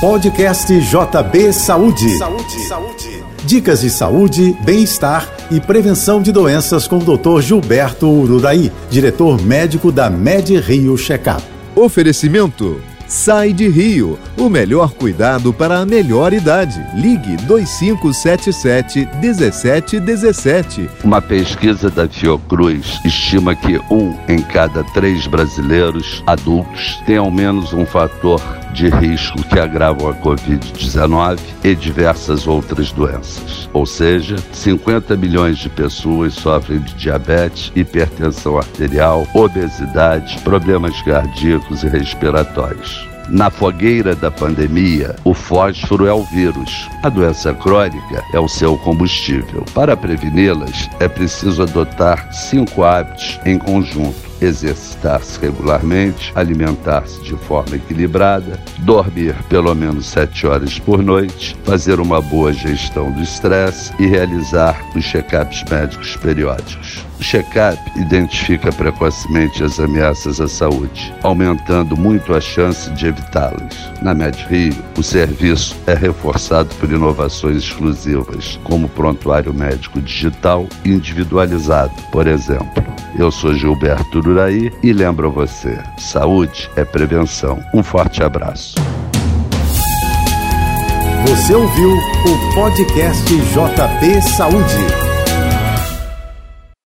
Podcast JB Saúde. Saúde. Saúde. Dicas de saúde, bem-estar e prevenção de doenças com o Dr. Gilberto Ururaí, diretor médico da Med Rio Checkup. Oferecimento Sai de Rio, o melhor cuidado para a melhor idade. Ligue 2577 1717. Uma pesquisa da Fiocruz estima que um em cada três brasileiros adultos tem ao menos um fator de risco que agravam a Covid-19 e diversas outras doenças. Ou seja, 50 milhões de pessoas sofrem de diabetes, hipertensão arterial, obesidade, problemas cardíacos e respiratórios. Na fogueira da pandemia, o fósforo é o vírus. A doença crônica é o seu combustível. Para preveni-las, é preciso adotar cinco hábitos em conjunto exercitar-se regularmente, alimentar-se de forma equilibrada, dormir pelo menos 7 horas por noite, fazer uma boa gestão do estresse e realizar os check-ups médicos periódicos. O check-up identifica precocemente as ameaças à saúde, aumentando muito a chance de evitá-las. Na MedRio, o serviço é reforçado por inovações exclusivas, como prontuário médico digital individualizado, por exemplo. Eu sou Gilberto Ururaí e lembro você: saúde é prevenção. Um forte abraço. Você ouviu o podcast JB Saúde.